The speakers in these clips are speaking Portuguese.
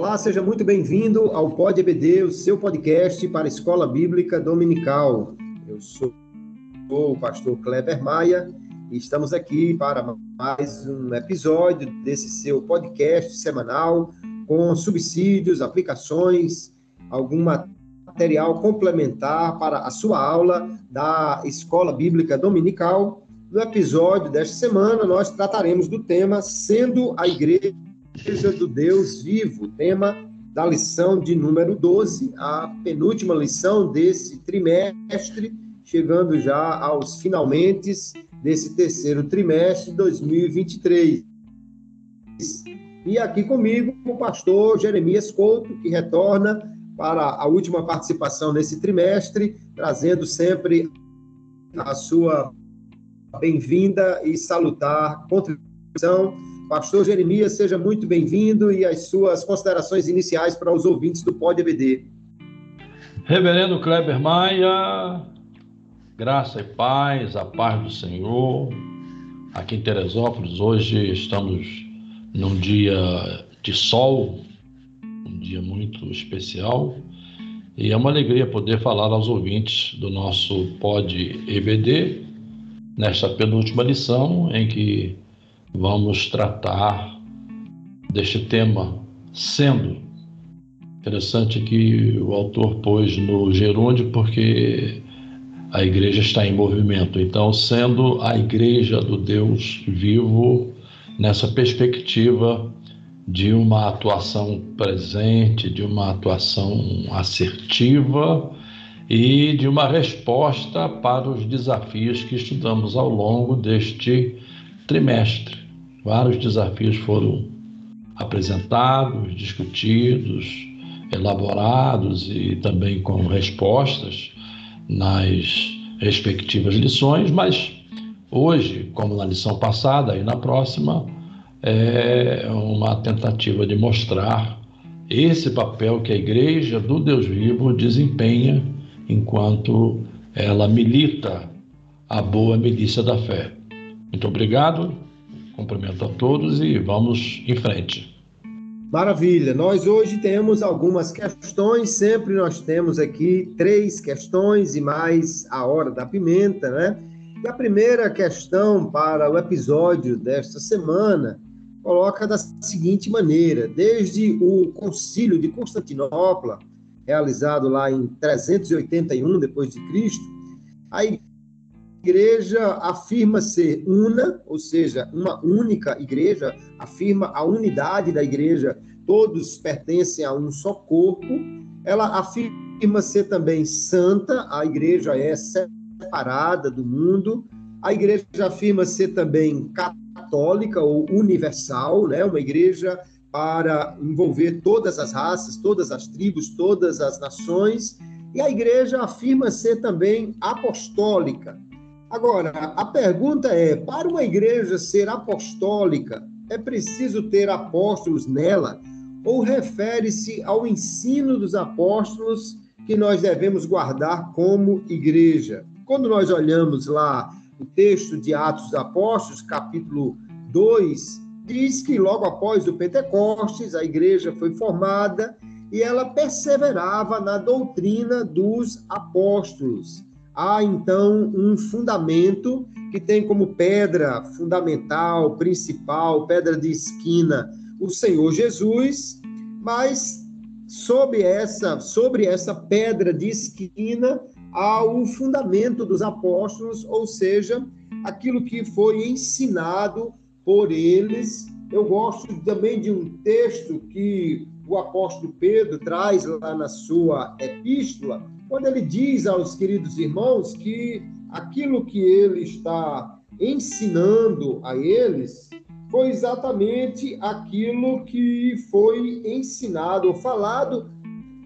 Olá, seja muito bem-vindo ao Pod EBD, o seu podcast para a Escola Bíblica Dominical. Eu sou o pastor Kleber Maia e estamos aqui para mais um episódio desse seu podcast semanal com subsídios, aplicações, algum material complementar para a sua aula da Escola Bíblica Dominical. No episódio desta semana, nós trataremos do tema Sendo a Igreja Igreja do Deus Vivo, tema da lição de número 12, a penúltima lição desse trimestre, chegando já aos finalmente desse terceiro trimestre de 2023. E aqui comigo o pastor Jeremias Couto, que retorna para a última participação nesse trimestre, trazendo sempre a sua bem-vinda e salutar contribuição Pastor Jeremias, seja muito bem-vindo e as suas considerações iniciais para os ouvintes do Pod EBD. Reverendo Kleber Maia, graça e paz, a paz do Senhor. Aqui em Teresópolis, hoje estamos num dia de sol, um dia muito especial, e é uma alegria poder falar aos ouvintes do nosso Pod EBD, nesta penúltima lição, em que vamos tratar deste tema, sendo interessante que o autor pôs no gerúndio porque a igreja está em movimento. Então, sendo a igreja do Deus vivo nessa perspectiva de uma atuação presente, de uma atuação assertiva e de uma resposta para os desafios que estudamos ao longo deste trimestre. Vários desafios foram apresentados, discutidos, elaborados e também com respostas nas respectivas lições, mas hoje, como na lição passada e na próxima, é uma tentativa de mostrar esse papel que a Igreja do Deus Vivo desempenha enquanto ela milita a boa milícia da fé. Muito obrigado. Cumprimento a todos e vamos em frente. Maravilha. Nós hoje temos algumas questões, sempre nós temos aqui três questões e mais a hora da pimenta, né? E a primeira questão para o episódio desta semana coloca da seguinte maneira: desde o Concílio de Constantinopla, realizado lá em 381 depois de Cristo, a igreja afirma ser una, ou seja, uma única igreja, afirma a unidade da igreja, todos pertencem a um só corpo. Ela afirma ser também santa, a igreja é separada do mundo. A igreja afirma ser também católica ou universal, né? uma igreja para envolver todas as raças, todas as tribos, todas as nações. E a igreja afirma ser também apostólica, Agora, a pergunta é: para uma igreja ser apostólica, é preciso ter apóstolos nela? Ou refere-se ao ensino dos apóstolos que nós devemos guardar como igreja? Quando nós olhamos lá o texto de Atos dos Apóstolos, capítulo 2, diz que logo após o Pentecostes, a igreja foi formada e ela perseverava na doutrina dos apóstolos há então um fundamento que tem como pedra fundamental, principal, pedra de esquina, o Senhor Jesus, mas sobre essa, sobre essa pedra de esquina há o fundamento dos apóstolos, ou seja, aquilo que foi ensinado por eles. Eu gosto também de um texto que o apóstolo Pedro traz lá na sua epístola, quando ele diz aos queridos irmãos que aquilo que ele está ensinando a eles foi exatamente aquilo que foi ensinado ou falado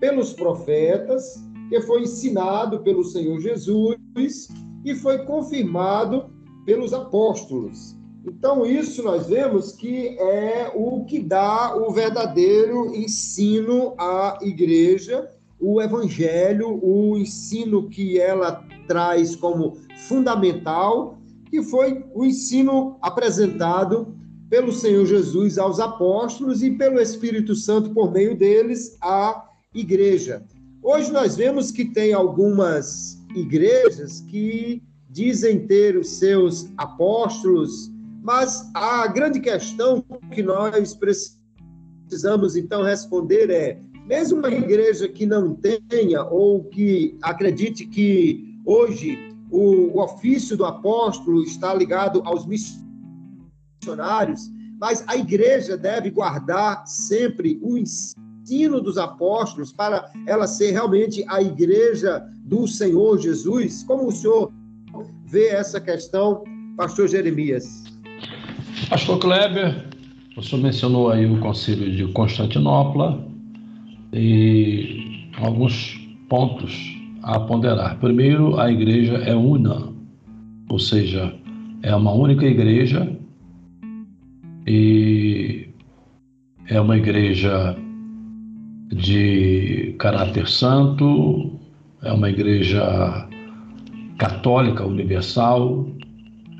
pelos profetas, que foi ensinado pelo Senhor Jesus e foi confirmado pelos apóstolos. Então, isso nós vemos que é o que dá o verdadeiro ensino à igreja o evangelho, o ensino que ela traz como fundamental, que foi o ensino apresentado pelo Senhor Jesus aos apóstolos e pelo Espírito Santo por meio deles à igreja. Hoje nós vemos que tem algumas igrejas que dizem ter os seus apóstolos, mas a grande questão que nós precisamos então responder é: mesmo uma igreja que não tenha ou que acredite que hoje o, o ofício do apóstolo está ligado aos missionários, mas a igreja deve guardar sempre o ensino dos apóstolos para ela ser realmente a igreja do Senhor Jesus. Como o senhor vê essa questão, pastor Jeremias? Pastor Kleber, o senhor mencionou aí o concílio de Constantinopla e alguns pontos a ponderar. Primeiro, a igreja é una, ou seja, é uma única igreja e é uma igreja de caráter santo, é uma igreja católica universal,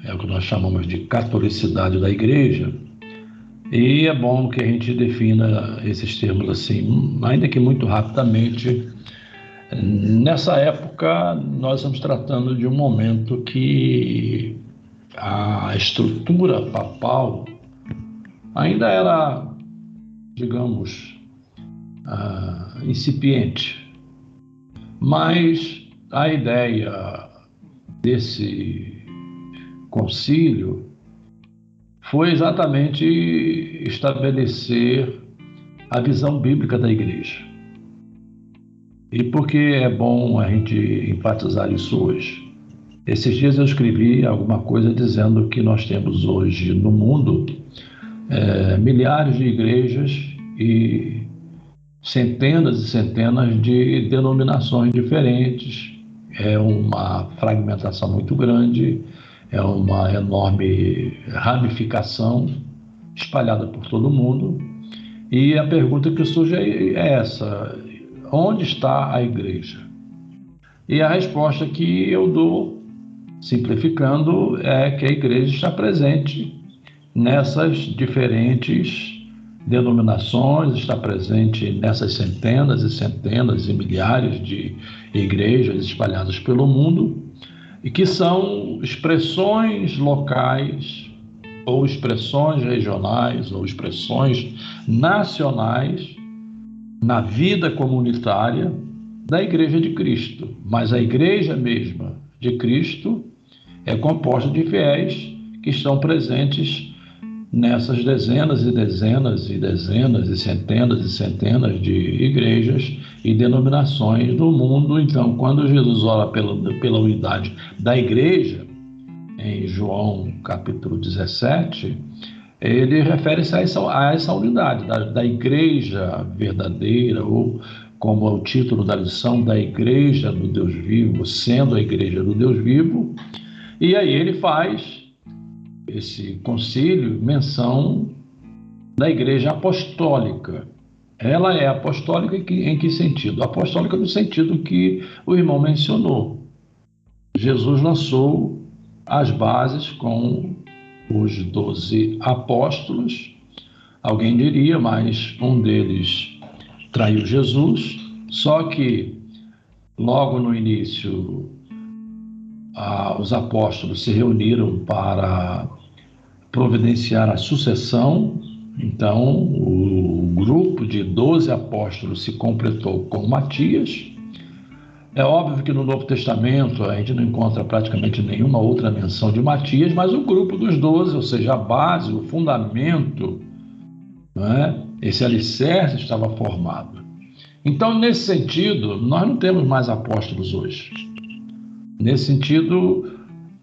é o que nós chamamos de catolicidade da igreja. E é bom que a gente defina esses termos assim, ainda que muito rapidamente. Nessa época, nós estamos tratando de um momento que a estrutura papal ainda era, digamos, uh, incipiente. Mas a ideia desse concílio foi exatamente estabelecer a visão bíblica da igreja. E por que é bom a gente enfatizar isso hoje? Esses dias eu escrevi alguma coisa dizendo que nós temos hoje no mundo é, milhares de igrejas e centenas e centenas de denominações diferentes. É uma fragmentação muito grande, é uma enorme ramificação espalhada por todo o mundo. E a pergunta que surge é essa: onde está a igreja? E a resposta que eu dou, simplificando, é que a igreja está presente nessas diferentes denominações, está presente nessas centenas e centenas e milhares de igrejas espalhadas pelo mundo e que são expressões locais ou expressões regionais ou expressões nacionais na vida comunitária da Igreja de Cristo. Mas a Igreja mesma de Cristo é composta de fiéis que estão presentes nessas dezenas e dezenas e dezenas e centenas e centenas de igrejas e denominações do mundo. Então, quando Jesus ora pela, pela unidade da igreja, em João capítulo 17, ele refere-se a essa, a essa unidade da, da igreja verdadeira, ou como é o título da lição, da igreja do Deus vivo, sendo a igreja do Deus vivo. E aí ele faz esse concílio menção da igreja apostólica. Ela é apostólica em que sentido? Apostólica no sentido que o irmão mencionou. Jesus lançou as bases com os doze apóstolos. Alguém diria, mas um deles traiu Jesus. Só que logo no início os apóstolos se reuniram para providenciar a sucessão. Então, o grupo de 12 apóstolos se completou com Matias. É óbvio que no Novo Testamento a gente não encontra praticamente nenhuma outra menção de Matias, mas o grupo dos 12, ou seja, a base, o fundamento, é? esse alicerce estava formado. Então, nesse sentido, nós não temos mais apóstolos hoje. Nesse sentido,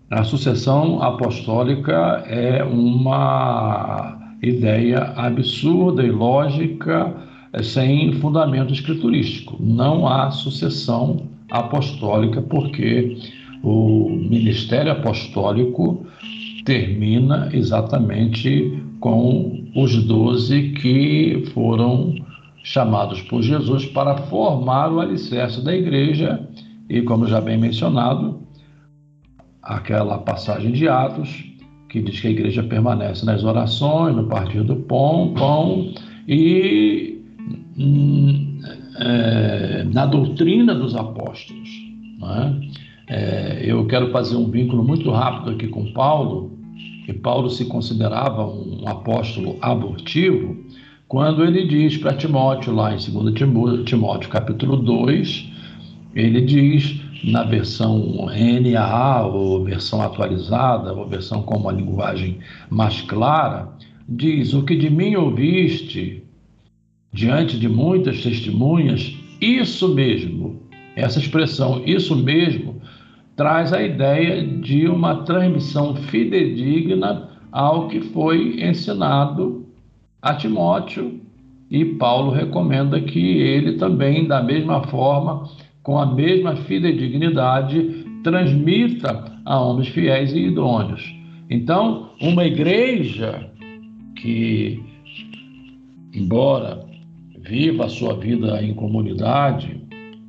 a sucessão apostólica é uma ideia absurda e lógica é, sem fundamento escriturístico. Não há sucessão apostólica porque o ministério apostólico termina exatamente com os doze que foram chamados por Jesus para formar o alicerce da igreja e, como já bem mencionado, aquela passagem de Atos que diz que a igreja permanece nas orações, no partir do pão, pão e hum, é, na doutrina dos apóstolos. É? É, eu quero fazer um vínculo muito rápido aqui com Paulo, que Paulo se considerava um apóstolo abortivo, quando ele diz para Timóteo, lá em 2 Timóteo, Timóteo capítulo 2, ele diz na versão NAA, ou versão atualizada, ou versão com uma linguagem mais clara, diz: O que de mim ouviste, diante de muitas testemunhas, isso mesmo, essa expressão, isso mesmo, traz a ideia de uma transmissão fidedigna ao que foi ensinado a Timóteo, e Paulo recomenda que ele também, da mesma forma, com a mesma fidedignidade, transmita a homens fiéis e idôneos. Então, uma igreja que, embora viva a sua vida em comunidade,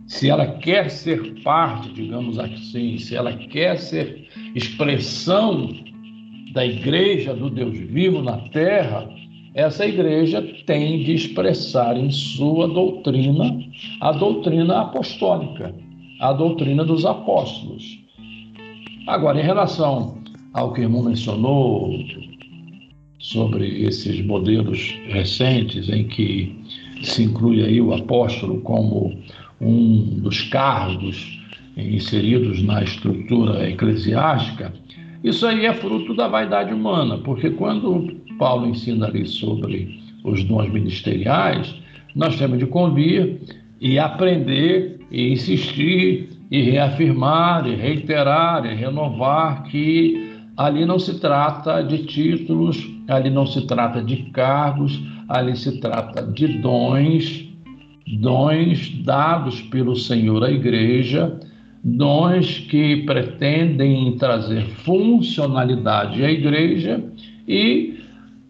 se ela quer ser parte, digamos assim, se ela quer ser expressão da igreja do Deus vivo na terra, essa igreja tem de expressar em sua doutrina a doutrina apostólica, a doutrina dos apóstolos. Agora, em relação ao que o irmão mencionou sobre esses modelos recentes em que se inclui aí o apóstolo como um dos cargos inseridos na estrutura eclesiástica, isso aí é fruto da vaidade humana, porque quando Paulo ensina ali sobre os dons ministeriais, nós temos de convir e aprender e insistir e reafirmar e reiterar e renovar que ali não se trata de títulos, ali não se trata de cargos, ali se trata de dons, dons dados pelo Senhor à igreja, dons que pretendem trazer funcionalidade à igreja e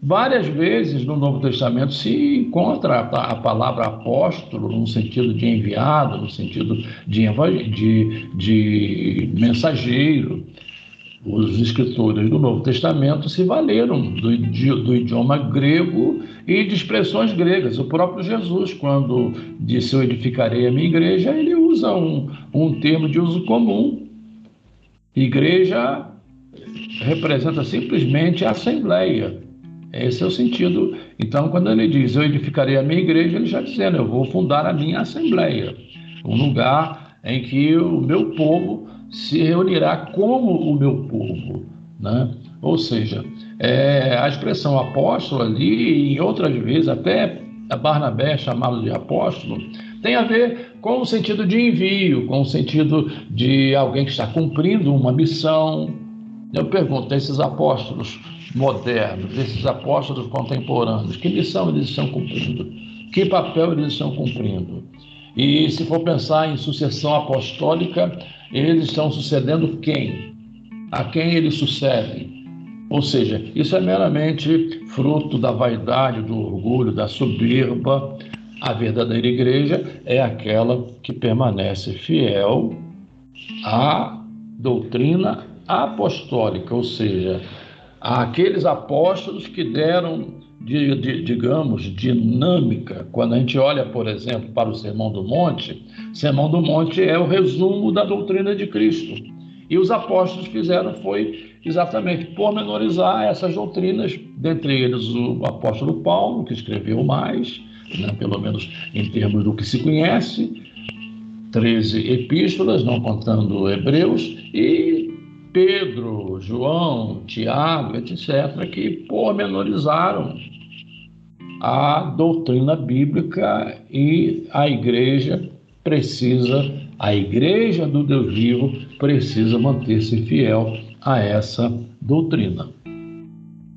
Várias vezes no Novo Testamento se encontra a palavra apóstolo no sentido de enviado, no sentido de, de, de mensageiro. Os escritores do Novo Testamento se valeram do, do idioma grego e de expressões gregas. O próprio Jesus, quando disse eu edificarei a minha igreja, ele usa um, um termo de uso comum. Igreja representa simplesmente a assembleia esse é o sentido. Então, quando ele diz eu edificarei a minha igreja, ele já dizendo eu vou fundar a minha assembleia, um lugar em que o meu povo se reunirá como o meu povo, né? Ou seja, é, a expressão apóstolo ali, em outras vezes até Barnabé é chamado de apóstolo, tem a ver com o sentido de envio, com o sentido de alguém que está cumprindo uma missão. Eu pergunto, esses apóstolos modernos, esses apóstolos contemporâneos, que missão eles estão cumprindo? Que papel eles estão cumprindo? E se for pensar em sucessão apostólica, eles estão sucedendo quem? A quem eles sucedem? Ou seja, isso é meramente fruto da vaidade, do orgulho, da soberba. A verdadeira igreja é aquela que permanece fiel à doutrina apostólica, ou seja, aqueles apóstolos que deram, de, de, digamos, dinâmica. Quando a gente olha, por exemplo, para o Sermão do Monte, Sermão do Monte é o resumo da doutrina de Cristo. E os apóstolos fizeram foi exatamente pormenorizar essas doutrinas, dentre eles o apóstolo Paulo, que escreveu mais, né, pelo menos em termos do que se conhece, 13 epístolas, não contando Hebreus, e Pedro, João, Tiago, etc., que pormenorizaram a doutrina bíblica e a igreja precisa, a igreja do Deus vivo precisa manter-se fiel a essa doutrina.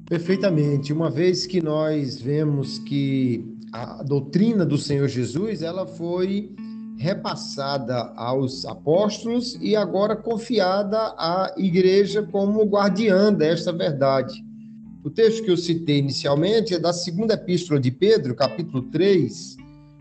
Perfeitamente. Uma vez que nós vemos que a doutrina do Senhor Jesus, ela foi repassada aos apóstolos e agora confiada à igreja como guardiã desta verdade. O texto que eu citei inicialmente é da segunda epístola de Pedro, capítulo 3,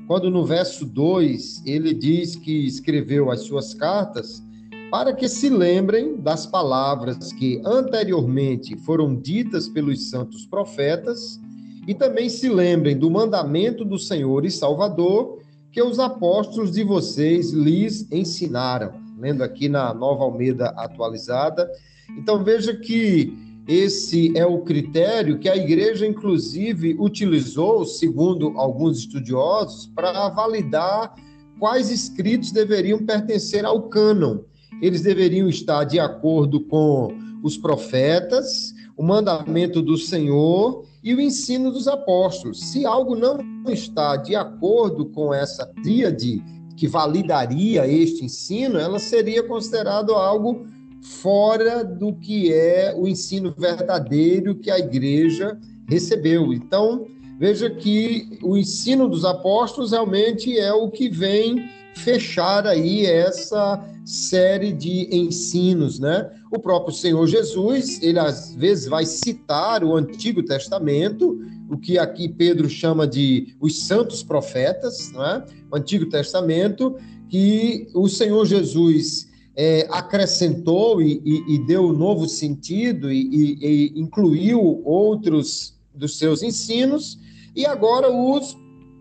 quando no verso 2 ele diz que escreveu as suas cartas para que se lembrem das palavras que anteriormente foram ditas pelos santos profetas e também se lembrem do mandamento do Senhor e Salvador que os apóstolos de vocês lhes ensinaram. Lendo aqui na Nova Almeida atualizada. Então veja que esse é o critério que a igreja, inclusive, utilizou, segundo alguns estudiosos, para validar quais escritos deveriam pertencer ao cânon. Eles deveriam estar de acordo com os profetas, o mandamento do Senhor e o ensino dos apóstolos. Se algo não está de acordo com essa tríade que validaria este ensino, ela seria considerado algo fora do que é o ensino verdadeiro que a igreja recebeu. Então, veja que o ensino dos apóstolos realmente é o que vem fechar aí essa série de ensinos, né? O próprio Senhor Jesus, ele às vezes vai citar o Antigo Testamento, o que aqui Pedro chama de os santos profetas, né? O Antigo Testamento, que o Senhor Jesus é, acrescentou e, e, e, deu novo sentido e, e incluiu outros dos seus ensinos, e agora os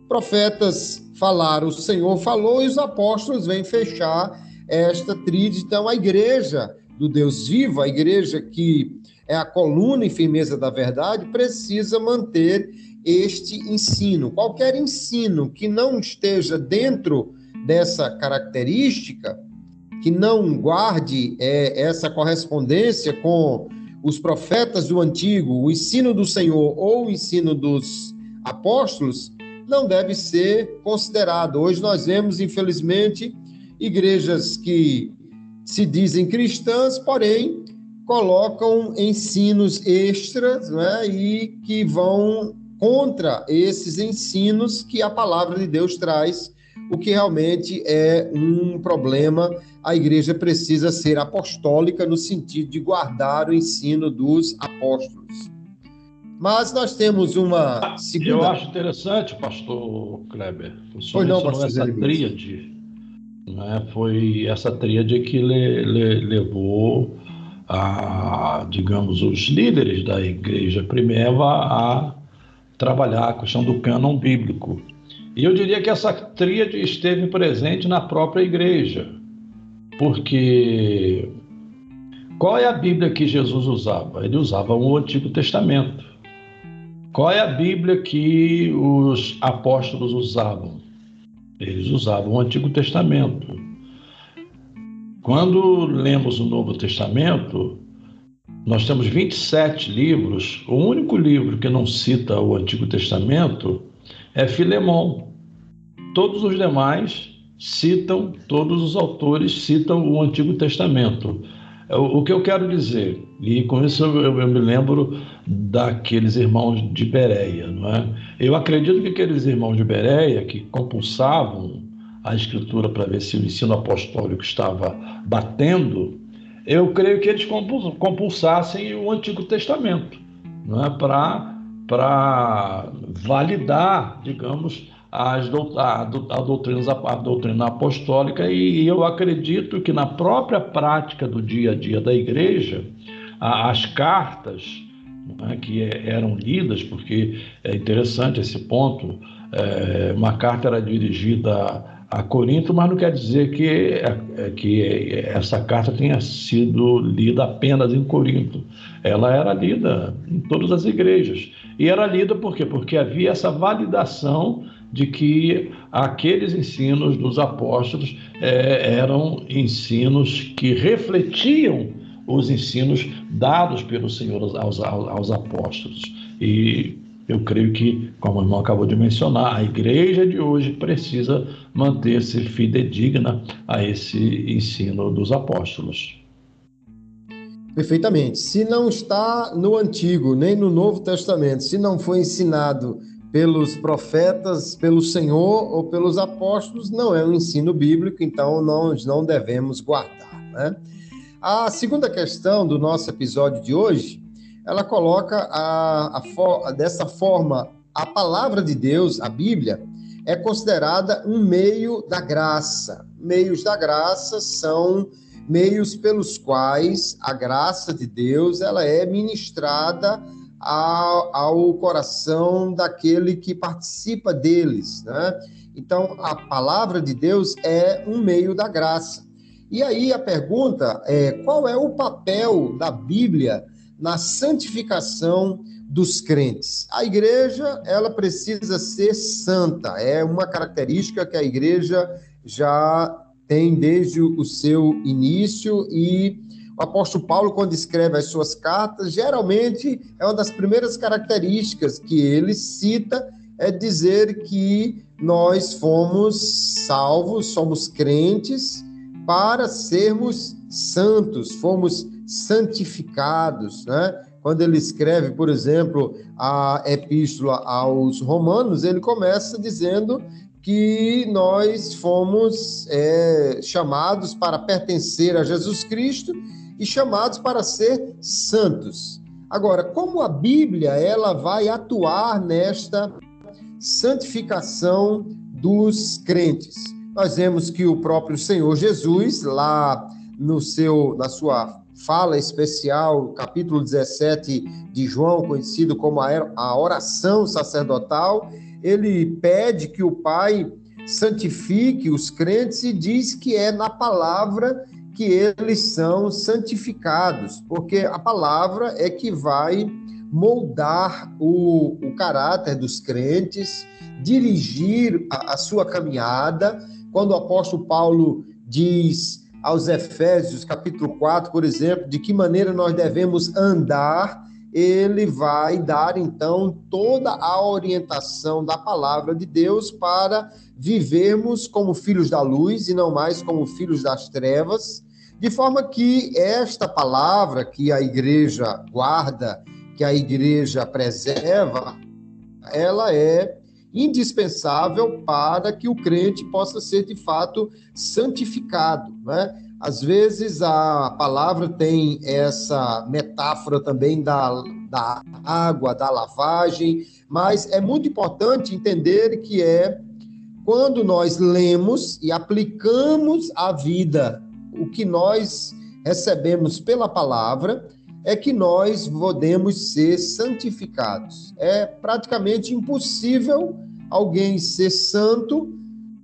profetas falaram, o Senhor falou e os apóstolos vêm fechar esta tríade. Então, a igreja do Deus vivo, a igreja que é a coluna e firmeza da verdade, precisa manter este ensino. Qualquer ensino que não esteja dentro dessa característica, que não guarde é, essa correspondência com os profetas do antigo, o ensino do Senhor ou o ensino dos apóstolos, não deve ser considerado. Hoje nós vemos, infelizmente, igrejas que se dizem cristãs, porém colocam ensinos extras né, e que vão contra esses ensinos que a palavra de Deus traz, o que realmente é um problema a igreja precisa ser apostólica no sentido de guardar o ensino dos apóstolos. Mas nós temos uma segunda. Eu acho interessante, pastor Kleber. O senhor não, pastor essa tríade. Né? Foi essa tríade que le, le, levou a, digamos, os líderes da igreja primeva a trabalhar a questão do cânon bíblico. E eu diria que essa tríade esteve presente na própria igreja. Porque qual é a Bíblia que Jesus usava? Ele usava o Antigo Testamento. Qual é a Bíblia que os apóstolos usavam? Eles usavam o Antigo Testamento. Quando lemos o Novo Testamento, nós temos 27 livros. O único livro que não cita o Antigo Testamento é Filemão. Todos os demais citam, todos os autores citam o Antigo Testamento. O, que eu quero dizer, e com isso eu, eu, me lembro daqueles irmãos de Bereia, não é? Eu acredito que aqueles irmãos de Bereia que compulsavam a escritura para ver se o ensino apostólico estava batendo, eu creio que eles compulsassem o Antigo Testamento, não é? Para validar, digamos, as, a, a, doutrina, a doutrina apostólica, e eu acredito que na própria prática do dia a dia da igreja, as cartas né, que é, eram lidas, porque é interessante esse ponto, é, uma carta era dirigida a Corinto, mas não quer dizer que, é, é, que essa carta tenha sido lida apenas em Corinto. Ela era lida em todas as igrejas. E era lida por quê? Porque havia essa validação de que aqueles ensinos dos apóstolos eram ensinos que refletiam os ensinos dados pelo Senhor aos, aos, aos apóstolos. E eu creio que, como o irmão acabou de mencionar, a igreja de hoje precisa manter-se fidedigna a esse ensino dos apóstolos. Perfeitamente. Se não está no Antigo nem no Novo Testamento, se não foi ensinado pelos profetas, pelo Senhor ou pelos apóstolos, não é um ensino bíblico, então nós não devemos guardar. Né? A segunda questão do nosso episódio de hoje, ela coloca a, a, dessa forma: a palavra de Deus, a Bíblia, é considerada um meio da graça. Meios da graça são meios pelos quais a graça de Deus ela é ministrada ao, ao coração daquele que participa deles, né? Então, a palavra de Deus é um meio da graça. E aí a pergunta é: qual é o papel da Bíblia na santificação dos crentes? A igreja, ela precisa ser santa. É uma característica que a igreja já tem desde o seu início e o apóstolo Paulo, quando escreve as suas cartas, geralmente é uma das primeiras características que ele cita é dizer que nós fomos salvos, somos crentes para sermos santos, fomos santificados, né? Quando ele escreve, por exemplo, a epístola aos Romanos, ele começa dizendo que nós fomos é, chamados para pertencer a Jesus Cristo e chamados para ser santos. Agora, como a Bíblia ela vai atuar nesta santificação dos crentes? Nós vemos que o próprio Senhor Jesus, lá no seu, na sua fala especial, capítulo 17 de João, conhecido como a oração sacerdotal, ele pede que o Pai santifique os crentes e diz que é na palavra que eles são santificados, porque a palavra é que vai moldar o, o caráter dos crentes, dirigir a, a sua caminhada. Quando o apóstolo Paulo diz aos Efésios, capítulo 4, por exemplo, de que maneira nós devemos andar, ele vai dar então toda a orientação da palavra de Deus para vivermos como filhos da luz e não mais como filhos das trevas, de forma que esta palavra que a igreja guarda, que a igreja preserva, ela é indispensável para que o crente possa ser de fato santificado, né? Às vezes a palavra tem essa metáfora também da, da água, da lavagem, mas é muito importante entender que é quando nós lemos e aplicamos à vida o que nós recebemos pela palavra, é que nós podemos ser santificados. É praticamente impossível alguém ser santo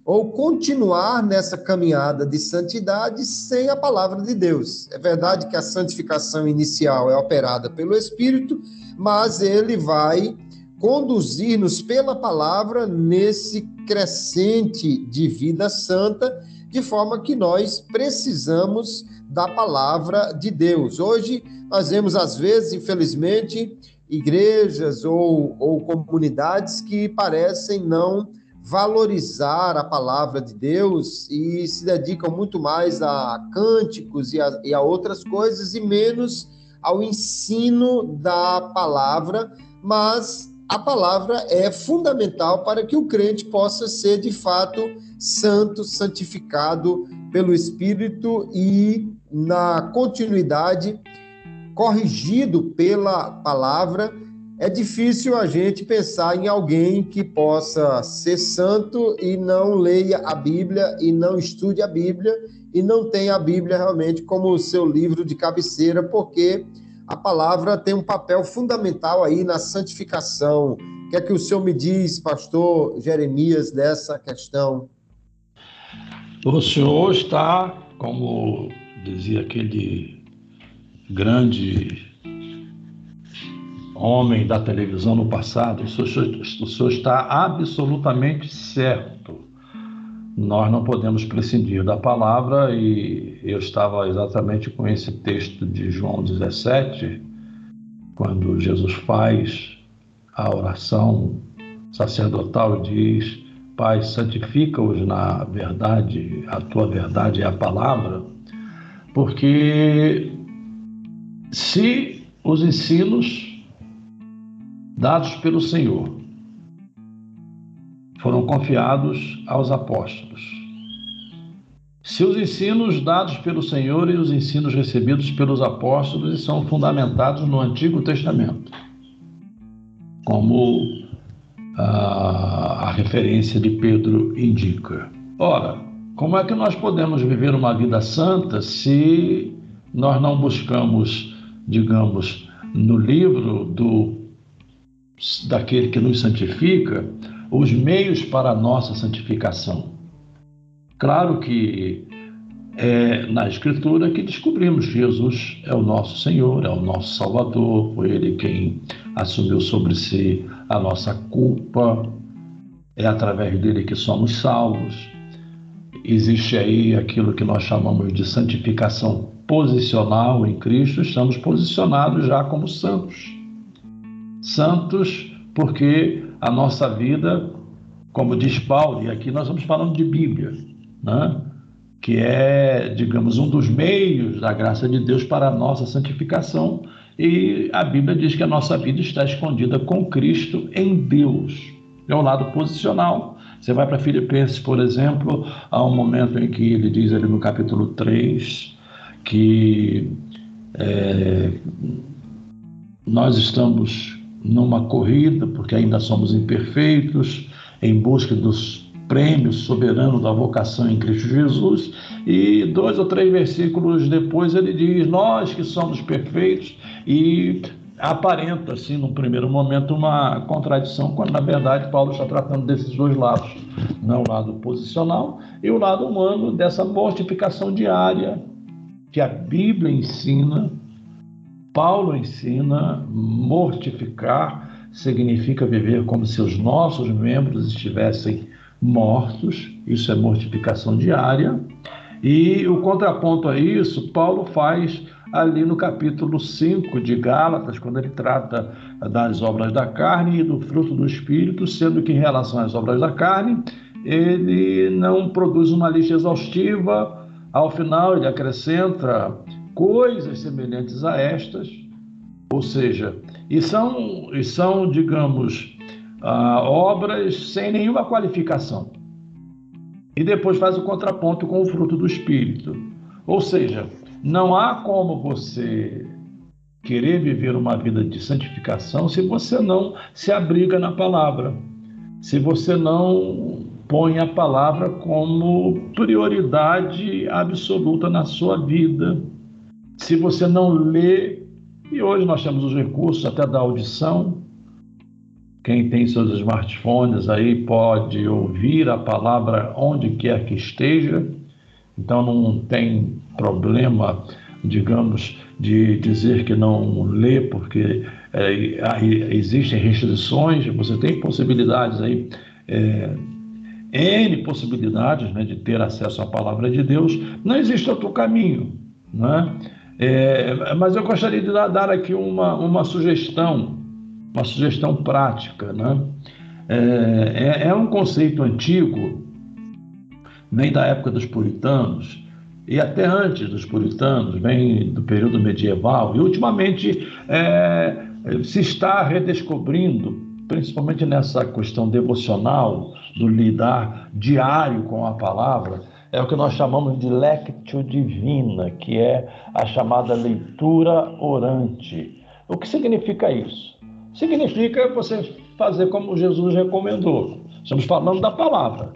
ou continuar nessa caminhada de santidade sem a palavra de Deus. É verdade que a santificação inicial é operada pelo Espírito, mas ele vai conduzir-nos pela palavra nesse crescente de vida santa, de forma que nós precisamos da palavra de Deus. Hoje nós vemos, às vezes, infelizmente, igrejas ou, ou comunidades que parecem não valorizar a palavra de Deus e se dedicam muito mais a cânticos e a, e a outras coisas e menos ao ensino da palavra, mas a palavra é fundamental para que o crente possa ser de fato santo, santificado pelo Espírito e na continuidade corrigido pela palavra. É difícil a gente pensar em alguém que possa ser santo e não leia a Bíblia e não estude a Bíblia e não tenha a Bíblia realmente como seu livro de cabeceira, porque a palavra tem um papel fundamental aí na santificação. O que é que o senhor me diz, pastor Jeremias, dessa questão? O senhor está, como dizia aquele grande homem da televisão no passado, o senhor, o senhor está absolutamente certo nós não podemos prescindir da palavra e eu estava exatamente com esse texto de João 17, quando Jesus faz a oração sacerdotal e diz: Pai, santifica-os na verdade, a tua verdade é a palavra, porque se os ensinos dados pelo Senhor foram confiados aos apóstolos. Se os ensinos dados pelo Senhor e os ensinos recebidos pelos apóstolos são fundamentados no Antigo Testamento, como a, a referência de Pedro indica. Ora, como é que nós podemos viver uma vida santa se nós não buscamos, digamos, no livro do daquele que nos santifica, os meios para a nossa santificação? Claro que é na Escritura que descobrimos Jesus é o nosso Senhor, é o nosso Salvador, foi Ele quem assumiu sobre si a nossa culpa, é através dele que somos salvos. Existe aí aquilo que nós chamamos de santificação posicional em Cristo, estamos posicionados já como santos. Santos porque a nossa vida, como diz Paulo, e aqui nós estamos falando de Bíblia, né? que é, digamos, um dos meios da graça de Deus para a nossa santificação. E a Bíblia diz que a nossa vida está escondida com Cristo em Deus. É o lado posicional. Você vai para Filipenses, por exemplo, há um momento em que ele diz ali no capítulo 3 que é, nós estamos numa corrida, porque ainda somos imperfeitos, em busca dos prêmio soberano da vocação em Cristo Jesus. E dois ou três versículos depois ele diz: Nós que somos perfeitos, e aparenta, assim, num primeiro momento, uma contradição, quando na verdade Paulo está tratando desses dois lados: não o lado posicional e o lado humano, dessa mortificação diária que a Bíblia ensina. Paulo ensina mortificar significa viver como se os nossos membros estivessem mortos, isso é mortificação diária. E o contraponto a isso, Paulo faz ali no capítulo 5 de Gálatas, quando ele trata das obras da carne e do fruto do espírito, sendo que em relação às obras da carne, ele não produz uma lista exaustiva, ao final ele acrescenta coisas semelhantes a estas, ou seja, e são, e são digamos, ah, obras sem nenhuma qualificação. E depois faz o contraponto com o fruto do Espírito. Ou seja, não há como você querer viver uma vida de santificação se você não se abriga na palavra, se você não põe a palavra como prioridade absoluta na sua vida, se você não lê, e hoje nós temos os recursos até da audição, quem tem seus smartphones aí pode ouvir a palavra onde quer que esteja, então não tem problema, digamos, de dizer que não lê, porque é, existem restrições, você tem possibilidades aí, é, N possibilidades né, de ter acesso à palavra de Deus, não existe outro caminho. Né? É, mas eu gostaria de dar, aqui uma, uma sugestão uma sugestão prática. Né? É, é, é um conceito antigo, vem da época dos puritanos, e até antes dos puritanos, vem do período medieval, e ultimamente é, se está redescobrindo, principalmente nessa questão devocional, do lidar diário com a palavra, é o que nós chamamos de lectio divina, que é a chamada leitura orante. O que significa isso? significa você fazer como Jesus recomendou. Estamos falando da palavra.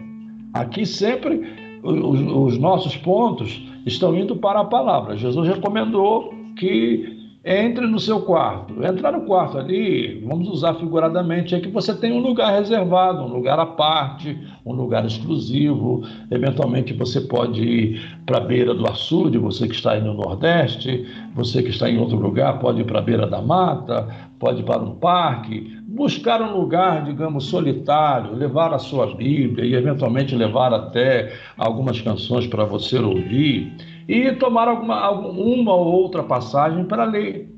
Aqui sempre os, os nossos pontos estão indo para a palavra. Jesus recomendou que entre no seu quarto. Entrar no quarto ali, vamos usar figuradamente, é que você tem um lugar reservado, um lugar à parte, um lugar exclusivo. Eventualmente você pode ir para a beira do açude, você que está aí no Nordeste, você que está em outro lugar pode ir para a beira da mata, pode ir para um parque, buscar um lugar, digamos, solitário, levar a sua Bíblia e eventualmente levar até algumas canções para você ouvir e tomar alguma, uma ou outra passagem para ler.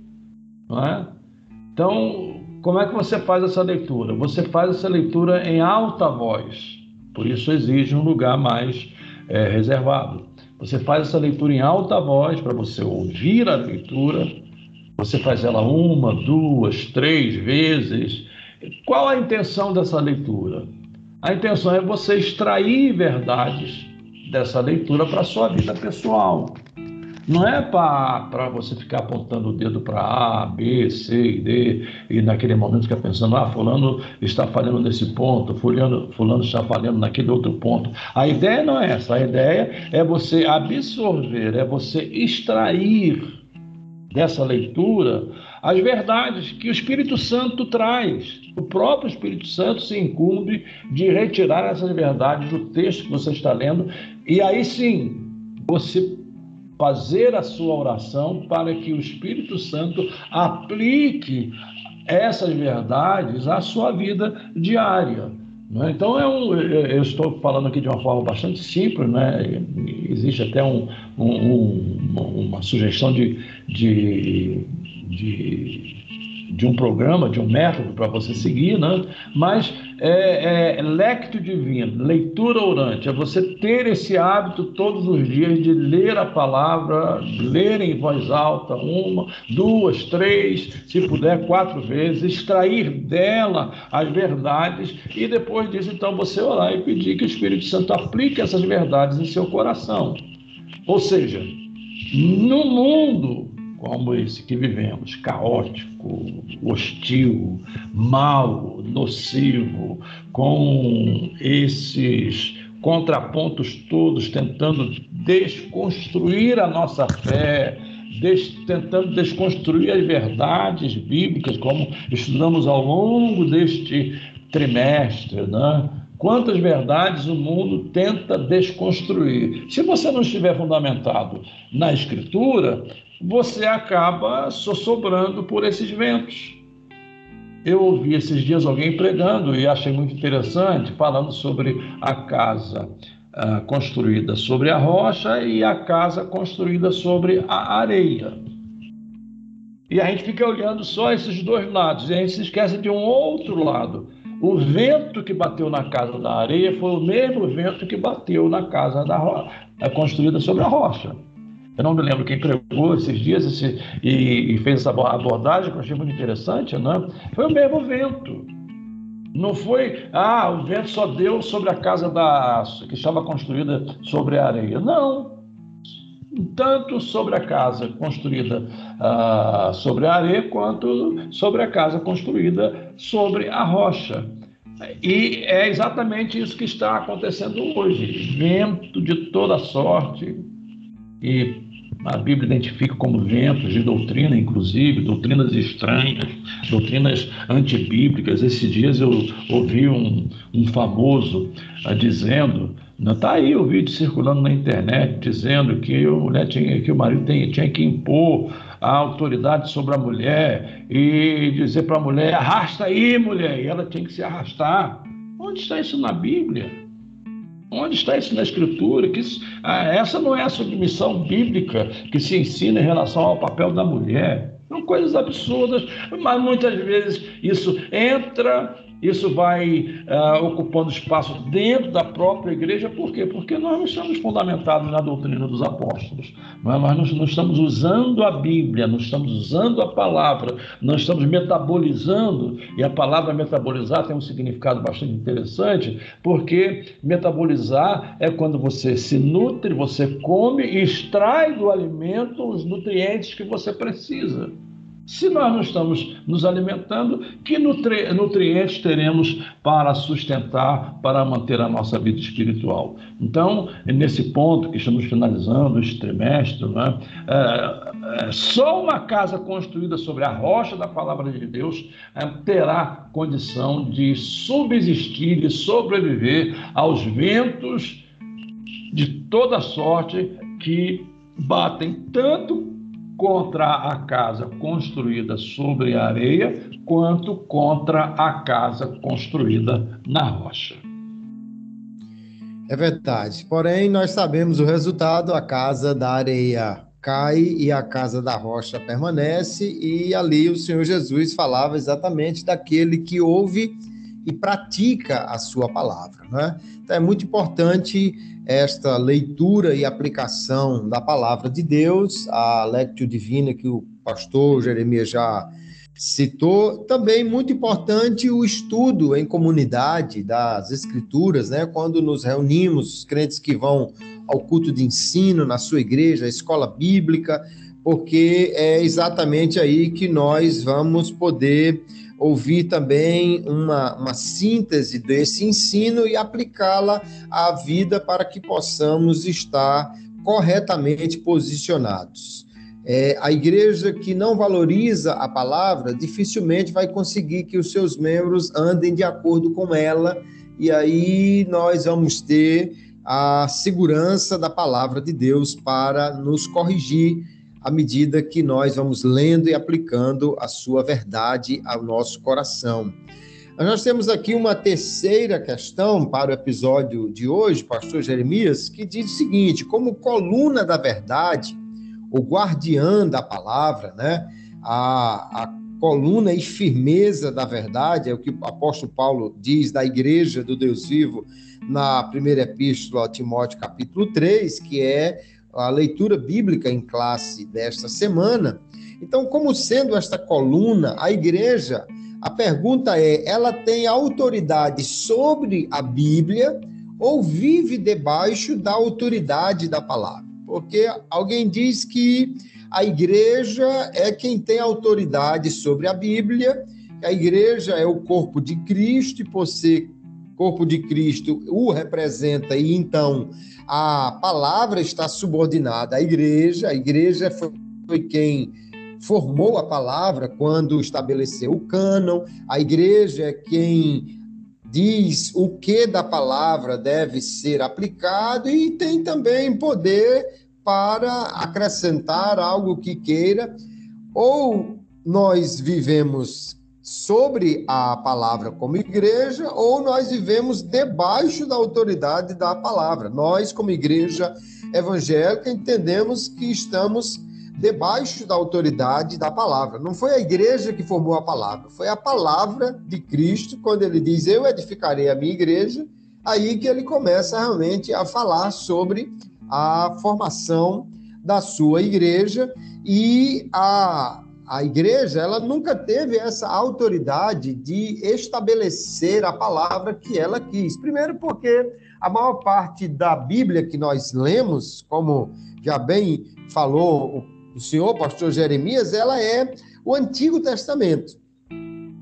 Não é? Então, como é que você faz essa leitura? Você faz essa leitura em alta voz, por isso exige um lugar mais é, reservado. Você faz essa leitura em alta voz para você ouvir a leitura. Você faz ela uma, duas, três vezes. Qual a intenção dessa leitura? A intenção é você extrair verdades dessa leitura para a sua vida pessoal. Não é para você ficar apontando o dedo para A, B, C e D, e naquele momento ficar pensando, ah, fulano está falhando nesse ponto, fulano, fulano está falhando naquele outro ponto. A ideia não é essa, a ideia é você absorver, é você extrair dessa leitura as verdades que o Espírito Santo traz. O próprio Espírito Santo se incumbe de retirar essas verdades do texto que você está lendo, e aí sim você fazer a sua oração para que o Espírito Santo aplique essas verdades à sua vida diária. Né? Então, é um, eu estou falando aqui de uma forma bastante simples, né? existe até um, um, uma sugestão de, de, de de um programa, de um método para você seguir, né? mas é, é, lecto divino, leitura orante, é você ter esse hábito todos os dias de ler a palavra, ler em voz alta, uma, duas, três, se puder, quatro vezes, extrair dela as verdades e depois disso, então, você orar e pedir que o Espírito Santo aplique essas verdades em seu coração. Ou seja, no mundo como esse que vivemos, caótico, hostil, mau, nocivo, com esses contrapontos todos tentando desconstruir a nossa fé, des, tentando desconstruir as verdades bíblicas, como estudamos ao longo deste trimestre, né? Quantas verdades o mundo tenta desconstruir? Se você não estiver fundamentado na Escritura, você acaba sossobrando por esses ventos. Eu ouvi esses dias alguém pregando e achei muito interessante, falando sobre a casa uh, construída sobre a rocha e a casa construída sobre a areia. E a gente fica olhando só esses dois lados, e a gente se esquece de um outro lado. O vento que bateu na casa da areia foi o mesmo vento que bateu na casa da rocha, construída sobre a rocha. Eu não me lembro quem pregou esses dias esse, e, e, fez essa abordagem que eu achei muito interessante, né? Foi o mesmo vento. Não foi, ah, o vento só deu sobre a casa da que estava construída sobre a areia. Não. Tanto sobre a casa construída ah, sobre a areia, quanto sobre a casa construída sobre a rocha. E é exatamente isso que está acontecendo hoje. Vento de toda sorte, e a Bíblia identifica como ventos de doutrina, inclusive, doutrinas estranhas, doutrinas antibíblicas. Esses dias eu ouvi um, um famoso uh, dizendo, está aí o vídeo circulando na internet, dizendo que, a mulher tinha, que o marido tem, tinha que impor a autoridade sobre a mulher e dizer para a mulher, arrasta aí, mulher, e ela tinha que se arrastar. Onde está isso na Bíblia? Onde está isso na Escritura? Que isso, ah, essa não é a submissão bíblica que se ensina em relação ao papel da mulher. São coisas absurdas, mas muitas vezes isso entra isso vai uh, ocupando espaço dentro da própria igreja, por quê? Porque nós não estamos fundamentados na doutrina dos apóstolos, não é? nós não estamos usando a Bíblia, não estamos usando a palavra, não estamos metabolizando, e a palavra metabolizar tem um significado bastante interessante, porque metabolizar é quando você se nutre, você come e extrai do alimento os nutrientes que você precisa. Se nós não estamos nos alimentando, que nutri nutrientes teremos para sustentar, para manter a nossa vida espiritual? Então, nesse ponto que estamos finalizando este trimestre, né, é, é, só uma casa construída sobre a rocha da palavra de Deus é, terá condição de subsistir e sobreviver aos ventos de toda sorte que batem tanto contra a casa construída sobre a areia, quanto contra a casa construída na rocha. É verdade. Porém, nós sabemos o resultado: a casa da areia cai e a casa da rocha permanece, e ali o Senhor Jesus falava exatamente daquele que ouve e pratica a sua palavra. Né? Então é muito importante esta leitura e aplicação da palavra de Deus, a Lectio Divina que o pastor Jeremias já citou. Também muito importante o estudo em comunidade das escrituras, né? Quando nos reunimos, os crentes que vão ao culto de ensino na sua igreja, escola bíblica, porque é exatamente aí que nós vamos poder ouvir também uma, uma síntese desse ensino e aplicá-la à vida para que possamos estar corretamente posicionados. É, a igreja que não valoriza a palavra dificilmente vai conseguir que os seus membros andem de acordo com ela, e aí nós vamos ter a segurança da palavra de Deus para nos corrigir à medida que nós vamos lendo e aplicando a sua verdade ao nosso coração. Nós temos aqui uma terceira questão para o episódio de hoje, pastor Jeremias, que diz o seguinte: como coluna da verdade, o guardiã da palavra, né? A, a coluna e firmeza da verdade, é o que o apóstolo Paulo diz da igreja do Deus vivo na primeira epístola a Timóteo, capítulo 3, que é a leitura bíblica em classe desta semana. Então, como sendo esta coluna, a igreja, a pergunta é: ela tem autoridade sobre a Bíblia ou vive debaixo da autoridade da palavra? Porque alguém diz que a igreja é quem tem autoridade sobre a Bíblia, a igreja é o corpo de Cristo, e por ser corpo de Cristo o representa, e então a palavra está subordinada à igreja, a igreja foi, quem formou a palavra quando estabeleceu o cânon, a igreja é quem diz o que da palavra deve ser aplicado e tem também poder para acrescentar algo que queira, ou nós vivemos sobre a palavra como igreja, ou nós vivemos debaixo da autoridade da palavra. Nós, como igreja evangélica, entendemos que estamos debaixo da autoridade da palavra. Não foi a igreja que formou a palavra, foi a palavra de Cristo, quando ele diz: Eu edificarei a minha igreja, aí que ele começa realmente a falar sobre a formação da sua igreja e a a igreja ela nunca teve essa autoridade de estabelecer a palavra que ela quis. Primeiro, porque a maior parte da Bíblia que nós lemos, como já bem falou o senhor pastor Jeremias, ela é o Antigo Testamento.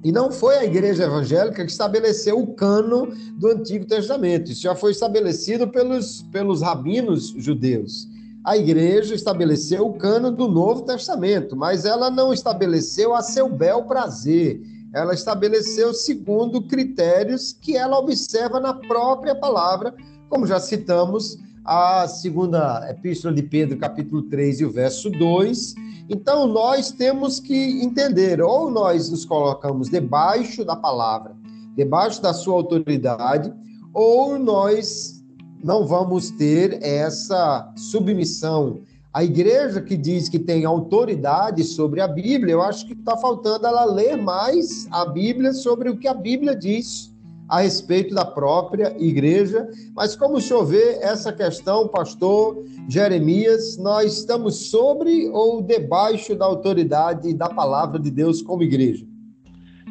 E não foi a igreja evangélica que estabeleceu o cano do Antigo Testamento. Isso já foi estabelecido pelos, pelos rabinos judeus a igreja estabeleceu o cano do Novo Testamento, mas ela não estabeleceu a seu bel prazer. Ela estabeleceu segundo critérios que ela observa na própria palavra, como já citamos a segunda epístola de Pedro, capítulo 3 e o verso 2. Então, nós temos que entender, ou nós nos colocamos debaixo da palavra, debaixo da sua autoridade, ou nós não vamos ter essa submissão. A igreja que diz que tem autoridade sobre a Bíblia, eu acho que está faltando ela ler mais a Bíblia sobre o que a Bíblia diz a respeito da própria igreja. Mas como vê essa questão, pastor Jeremias, nós estamos sobre ou debaixo da autoridade da palavra de Deus como igreja?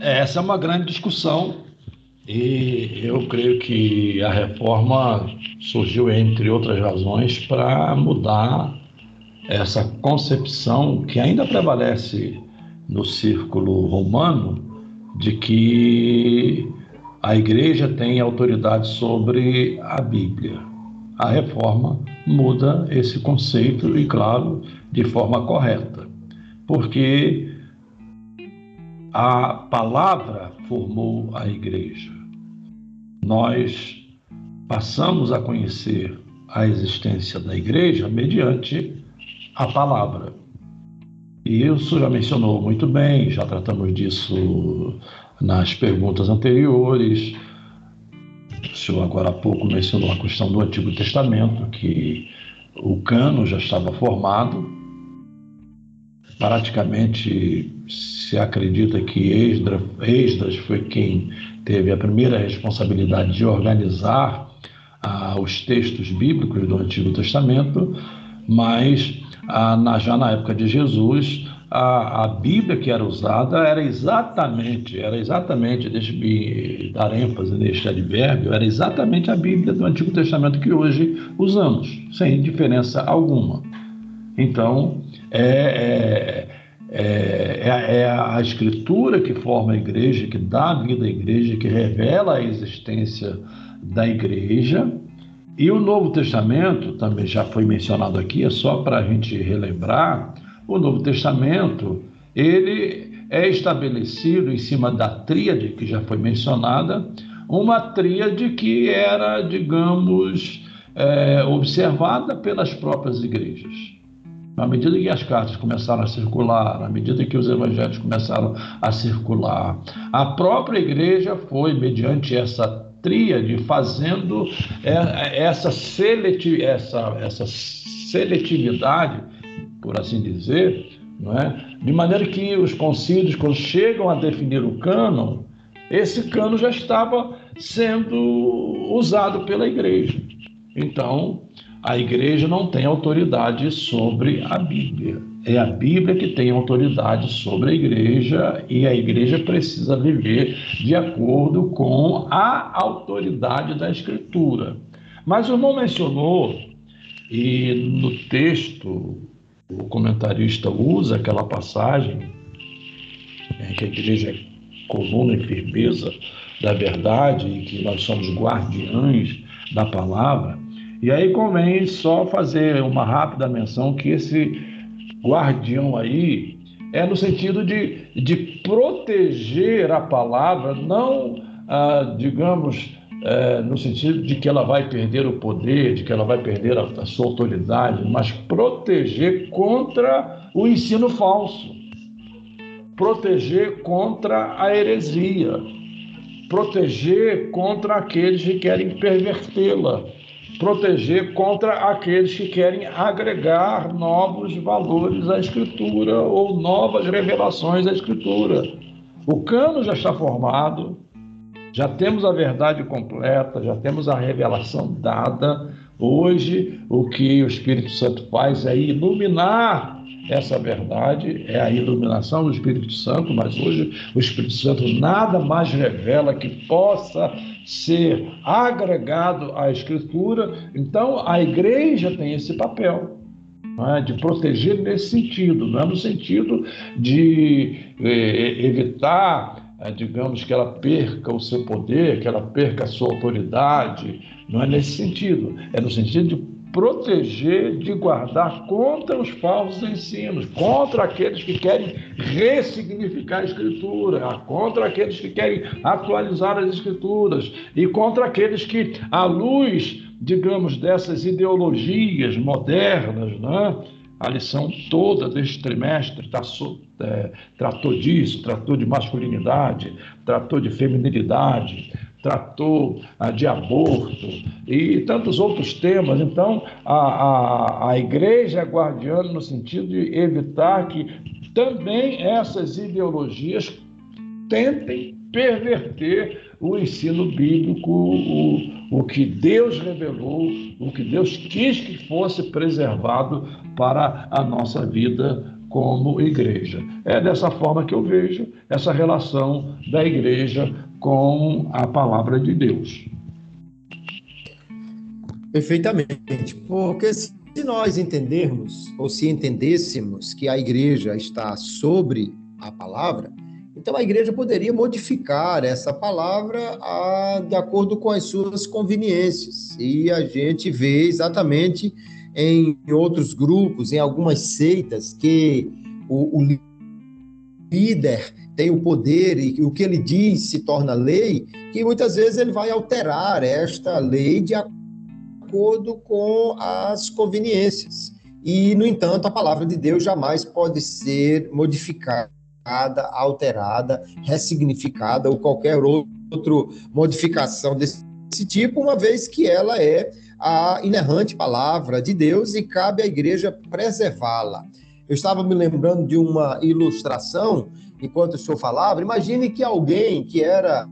Essa é uma grande discussão e eu creio que a reforma surgiu, entre outras razões, para mudar essa concepção que ainda prevalece no círculo romano de que a igreja tem autoridade sobre a Bíblia. A reforma muda esse conceito e, claro, de forma correta, porque a palavra formou a igreja. Nós passamos a conhecer a existência da igreja mediante a palavra. E isso já mencionou muito bem, já tratamos disso nas perguntas anteriores. O senhor agora há pouco mencionou a questão do Antigo Testamento, que o cano já estava formado. Praticamente se acredita que Esdras, Esdras foi quem teve a primeira responsabilidade de organizar ah, os textos bíblicos do Antigo Testamento, mas ah, na, já na época de Jesus, a, a Bíblia que era usada era exatamente, era exatamente, deixe-me dar ênfase neste advérbio, era exatamente a Bíblia do Antigo Testamento que hoje usamos, sem diferença alguma. Então, é, é, é, é, a escritura que forma a igreja, que dá vida à igreja, que revela a existência da igreja. E o Novo Testamento, também já foi mencionado aqui, é só para a gente relembrar, o Novo Testamento, ele é estabelecido em cima da tríade que já foi mencionada, uma tríade que era, digamos, é, observada pelas próprias igrejas. À medida que as cartas começaram a circular, à medida que os evangelhos começaram a circular, a própria igreja foi, mediante essa tríade, fazendo é, essa, seleti essa, essa seletividade por assim dizer, não é? de maneira que os concílios, quando chegam a definir o cânon, esse cânon já estava sendo usado pela igreja. Então, a igreja não tem autoridade sobre a Bíblia. É a Bíblia que tem autoridade sobre a igreja e a igreja precisa viver de acordo com a autoridade da Escritura. Mas o irmão mencionou, e no texto o comentarista usa aquela passagem em que a igreja é coluna e firmeza da verdade e que nós somos guardiães da palavra. E aí convém só fazer uma rápida menção que esse guardião aí é no sentido de, de proteger a palavra, não, ah, digamos, é, no sentido de que ela vai perder o poder, de que ela vai perder a, a sua autoridade, mas proteger contra o ensino falso, proteger contra a heresia, proteger contra aqueles que querem pervertê-la, proteger contra aqueles que querem agregar novos valores à Escritura ou novas revelações à Escritura. O cano já está formado, já temos a verdade completa, já temos a revelação dada. Hoje, o que o Espírito Santo faz é iluminar essa verdade, é a iluminação do Espírito Santo, mas hoje o Espírito Santo nada mais revela que possa ser agregado à Escritura. Então, a igreja tem esse papel. É? de proteger nesse sentido, não é no sentido de eh, evitar é, digamos, que ela perca o seu poder, que ela perca a sua autoridade. Não é nesse sentido. É no sentido de proteger, de guardar contra os falsos ensinos, contra aqueles que querem ressignificar a Escritura, contra aqueles que querem atualizar as Escrituras e contra aqueles que, à luz, digamos, dessas ideologias modernas, né? a lição toda deste trimestre tá, é, tratou disso, tratou de masculinidade, tratou de feminilidade, tratou ah, de aborto e tantos outros temas. Então, a, a, a igreja é guardiana no sentido de evitar que também essas ideologias tentem perverter o ensino bíblico, o, o que Deus revelou, o que Deus quis que fosse preservado para a nossa vida como igreja. É dessa forma que eu vejo essa relação da igreja com a palavra de Deus. Perfeitamente, porque se nós entendermos ou se entendêssemos que a igreja está sobre a palavra, então a igreja poderia modificar essa palavra a, de acordo com as suas conveniências. E a gente vê exatamente em outros grupos, em algumas seitas, que o, o líder tem o poder e o que ele diz se torna lei, que muitas vezes ele vai alterar esta lei de acordo com as conveniências. E, no entanto, a palavra de Deus jamais pode ser modificada, alterada, ressignificada ou qualquer outra modificação desse tipo, uma vez que ela é a inerrante palavra de Deus e cabe à igreja preservá-la. Eu estava me lembrando de uma ilustração enquanto o senhor falava. Imagine que alguém que era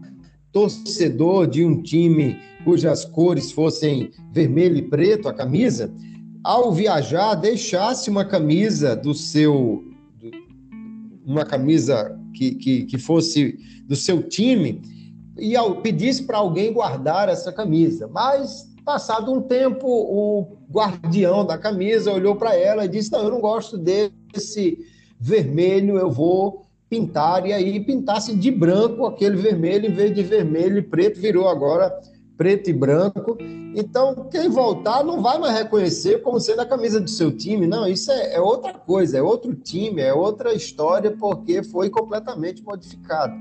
torcedor de um time cujas cores fossem vermelho e preto, a camisa, ao viajar, deixasse uma camisa do seu uma camisa que, que, que fosse do seu time e pedisse para alguém guardar essa camisa. Mas, passado um tempo, o guardião da camisa olhou para ela e disse: Não, eu não gosto desse vermelho, eu vou pintar. E aí pintasse de branco aquele vermelho, em vez de vermelho e preto, virou agora preto e branco. Então, quem voltar não vai mais reconhecer como sendo a camisa do seu time. Não, isso é, é outra coisa, é outro time, é outra história, porque foi completamente modificado.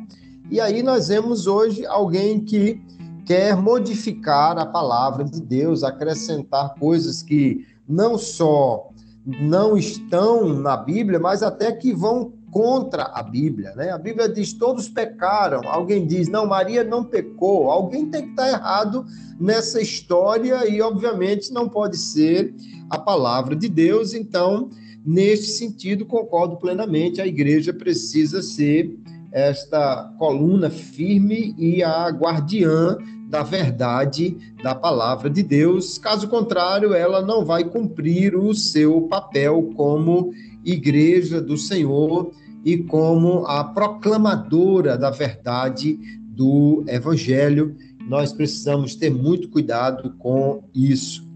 E aí nós vemos hoje alguém que quer modificar a palavra de Deus, acrescentar coisas que não só não estão na Bíblia, mas até que vão contra a Bíblia, né? A Bíblia diz todos pecaram. Alguém diz não, Maria não pecou. Alguém tem que estar errado nessa história e obviamente não pode ser a palavra de Deus. Então, neste sentido, concordo plenamente. A igreja precisa ser esta coluna firme e a guardiã da verdade da palavra de Deus. Caso contrário, ela não vai cumprir o seu papel como igreja do Senhor e como a proclamadora da verdade do evangelho. Nós precisamos ter muito cuidado com isso.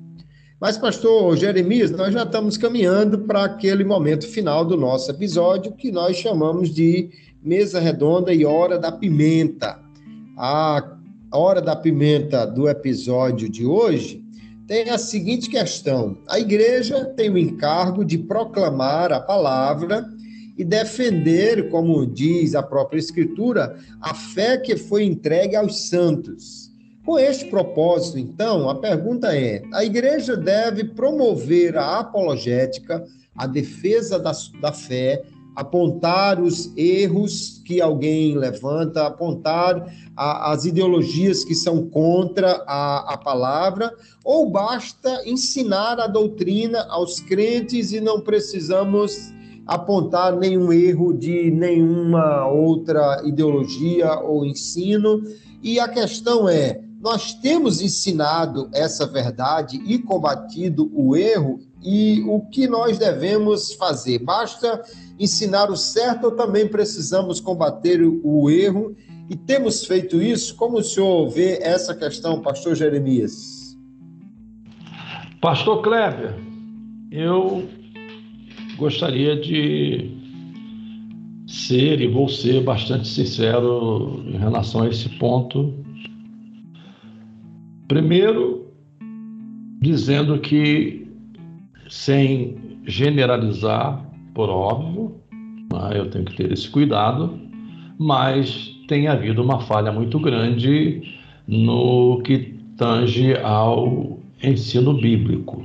Mas, pastor Jeremias, nós já estamos caminhando para aquele momento final do nosso episódio que nós chamamos de mesa redonda e hora da pimenta. A hora da pimenta do episódio de hoje tem a seguinte questão: a igreja tem o encargo de proclamar a palavra e defender, como diz a própria Escritura, a fé que foi entregue aos santos. Com este propósito, então, a pergunta é: a igreja deve promover a apologética, a defesa da, da fé, apontar os erros que alguém levanta, apontar a, as ideologias que são contra a, a palavra, ou basta ensinar a doutrina aos crentes e não precisamos apontar nenhum erro de nenhuma outra ideologia ou ensino. E a questão é: nós temos ensinado essa verdade e combatido o erro, e o que nós devemos fazer? Basta ensinar o certo ou também precisamos combater o erro? E temos feito isso? Como o senhor vê essa questão, pastor Jeremias? Pastor Kleber, eu gostaria de ser e vou ser bastante sincero em relação a esse ponto. Primeiro, dizendo que, sem generalizar, por óbvio, né, eu tenho que ter esse cuidado, mas tem havido uma falha muito grande no que tange ao ensino bíblico.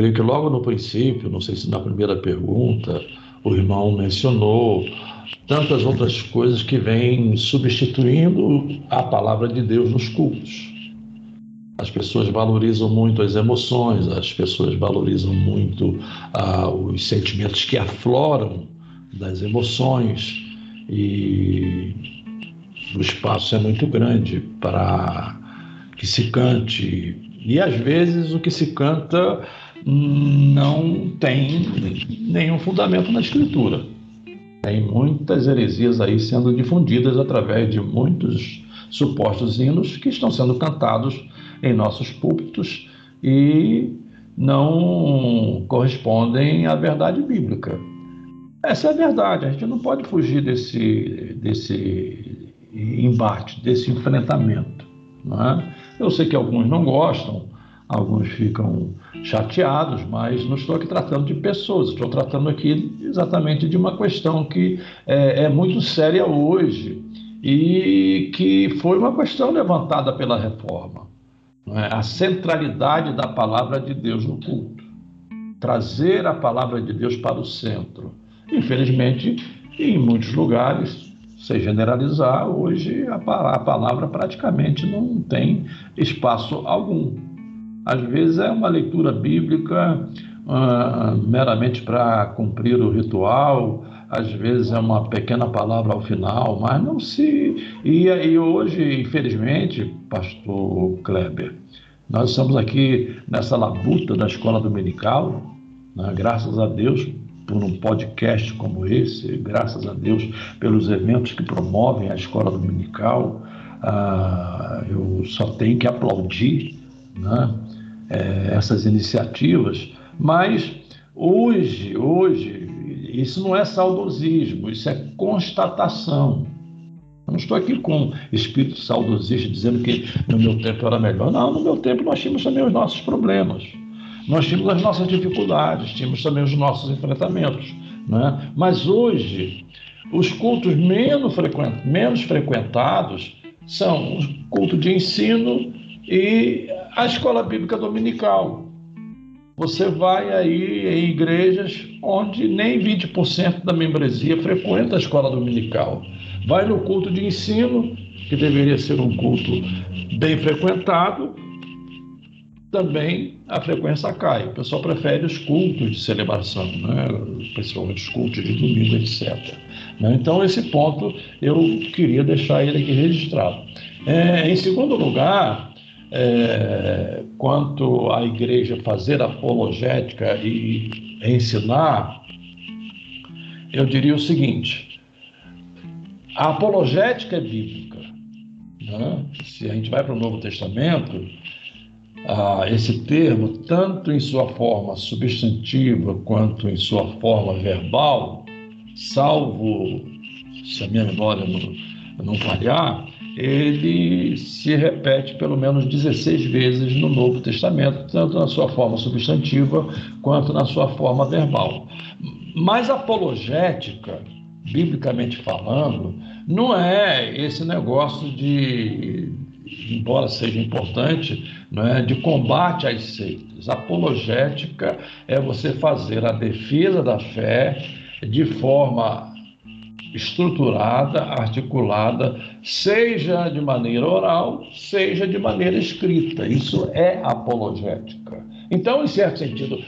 Creio que logo no princípio, não sei se na primeira pergunta, o irmão mencionou tantas outras coisas que vêm substituindo a palavra de Deus nos cultos. As pessoas valorizam muito as emoções, as pessoas valorizam muito ah, os sentimentos que afloram das emoções e o espaço é muito grande para que se cante. E às vezes o que se canta não tem nenhum fundamento na escritura. Tem muitas heresias aí sendo difundidas através de muitos supostos hinos que estão sendo cantados em nossos púlpitos e não correspondem à verdade bíblica. Essa é a verdade, a gente não pode fugir desse, desse embate, desse enfrentamento. É? Eu sei que alguns não gostam, alguns ficam chateados, mas não estou aqui tratando de pessoas, estou tratando aqui exatamente de uma questão que é, é muito séria hoje e que foi uma questão levantada pela reforma. É? A centralidade da palavra de Deus no culto. Trazer a palavra de Deus para o centro. Infelizmente, em muitos lugares, sem generalizar, hoje a palavra praticamente não tem espaço algum. Às vezes é uma leitura bíblica uh, meramente para cumprir o ritual, às vezes é uma pequena palavra ao final, mas não se. E, e hoje, infelizmente, Pastor Kleber, nós estamos aqui nessa labuta da escola dominical, né? graças a Deus por um podcast como esse, graças a Deus pelos eventos que promovem a escola dominical. Ah, eu só tenho que aplaudir né, é, essas iniciativas, mas hoje, hoje, isso não é saudosismo, isso é constatação. Eu não estou aqui com espírito saudosista dizendo que no meu tempo era melhor. Não, no meu tempo nós tínhamos também os nossos problemas. Nós tínhamos as nossas dificuldades, tínhamos também os nossos enfrentamentos. Né? Mas hoje, os cultos menos, frequent, menos frequentados são o culto de ensino e a escola bíblica dominical. Você vai aí em igrejas onde nem 20% da membresia frequenta a escola dominical. Vai no culto de ensino, que deveria ser um culto bem frequentado, também a frequência cai. O pessoal prefere os cultos de celebração, né? principalmente os cultos de domingo, etc. Né? Então, esse ponto eu queria deixar ele aqui registrado. É, em segundo lugar, é, quanto à igreja fazer apologética e ensinar, eu diria o seguinte: a apologética é bíblica. Né? Se a gente vai para o Novo Testamento, ah, esse termo, tanto em sua forma substantiva quanto em sua forma verbal, salvo se a minha memória não, não falhar, ele se repete pelo menos 16 vezes no Novo Testamento, tanto na sua forma substantiva quanto na sua forma verbal. Mas apologética, biblicamente falando, não é esse negócio de, embora seja importante, não é de combate às seitas. Apologética é você fazer a defesa da fé de forma estruturada, articulada, seja de maneira oral, seja de maneira escrita. Isso é apologética. Então, em certo sentido,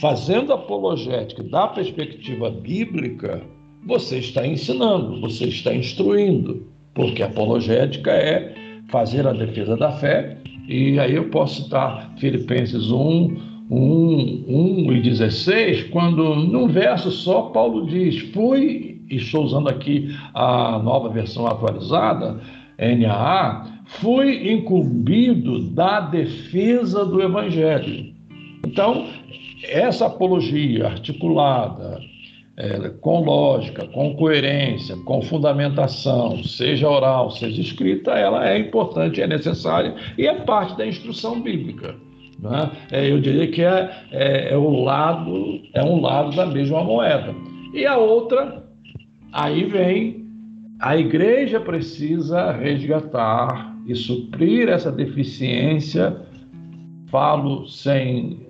fazendo apologética da perspectiva bíblica, você está ensinando, você está instruindo, porque apologética é fazer a defesa da fé, e aí eu posso citar Filipenses 1, 1, 1 e 16, quando num verso só Paulo diz: Fui estou usando aqui a nova versão atualizada, NAA, fui incumbido da defesa do Evangelho. Então, essa apologia articulada, é, com lógica, com coerência, com fundamentação, seja oral, seja escrita, ela é importante, é necessária e é parte da instrução bíblica. Né? É, eu diria que é, é, é, o lado, é um lado da mesma moeda. E a outra Aí vem a igreja precisa resgatar e suprir essa deficiência. Falo sem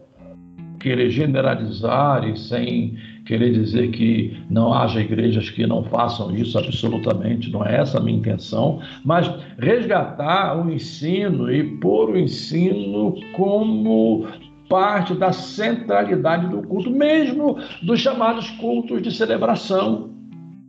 querer generalizar e sem querer dizer que não haja igrejas que não façam isso, absolutamente, não é essa a minha intenção, mas resgatar o ensino e pôr o ensino como parte da centralidade do culto, mesmo dos chamados cultos de celebração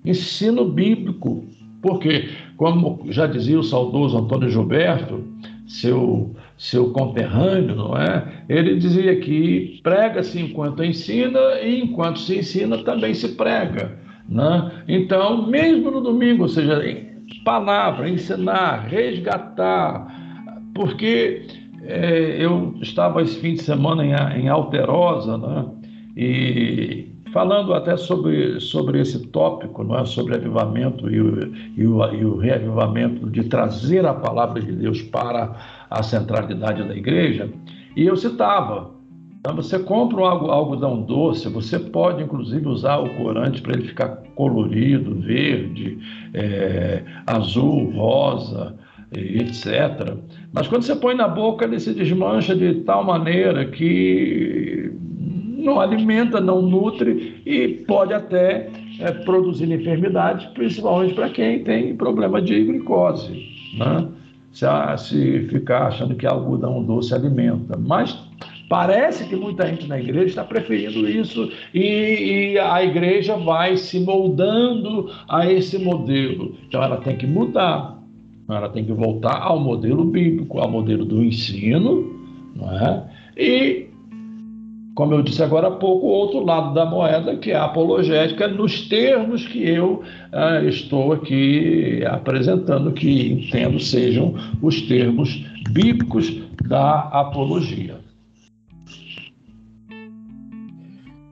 ensino bíblico. Porque, como já dizia o saudoso Antônio Gilberto, seu, seu conterrâneo, não é? Ele dizia que prega-se enquanto ensina e enquanto se ensina também se prega. Né? Então, mesmo no domingo, ou seja, palavra, ensinar, resgatar, porque é, eu estava esse fim de semana em, em Alterosa, né? e falando até sobre, sobre esse tópico, não é? sobre avivamento e o, e, o, e o reavivamento de trazer a palavra de Deus para a centralidade da igreja, e eu citava, então você compra um algodão doce, você pode inclusive usar o corante para ele ficar colorido, verde, é, azul, rosa, etc. Mas quando você põe na boca, ele se desmancha de tal maneira que não alimenta, não nutre e pode até é, produzir enfermidades, principalmente para quem tem problema de glicose. Né? Se, se ficar achando que algodão doce alimenta. Mas Parece que muita gente na igreja está preferindo isso e, e, a igreja vai se moldando a esse modelo. Então ela tem que mudar, ela tem que voltar ao modelo bíblico, ao modelo do ensino, não é? E como eu disse agora há pouco, o outro lado da moeda, que é a apologética, nos termos que eu uh, estou aqui apresentando, que entendo sejam os termos bíblicos da apologia.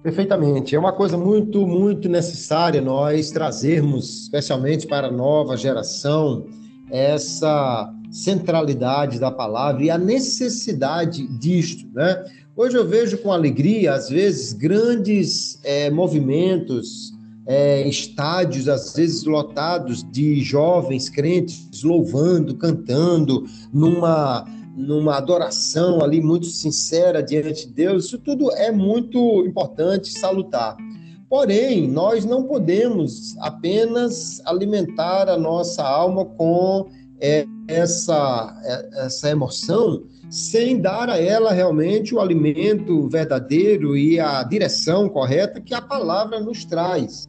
Perfeitamente. É uma coisa muito, muito necessária nós trazermos, especialmente para a nova geração, essa centralidade da palavra e a necessidade disto, né? Hoje eu vejo com alegria, às vezes, grandes é, movimentos, é, estádios, às vezes lotados de jovens crentes louvando, cantando, numa, numa adoração ali muito sincera diante de Deus. Isso tudo é muito importante, salutar. Porém, nós não podemos apenas alimentar a nossa alma com é, essa, é, essa emoção sem dar a ela realmente o alimento verdadeiro e a direção correta que a palavra nos traz.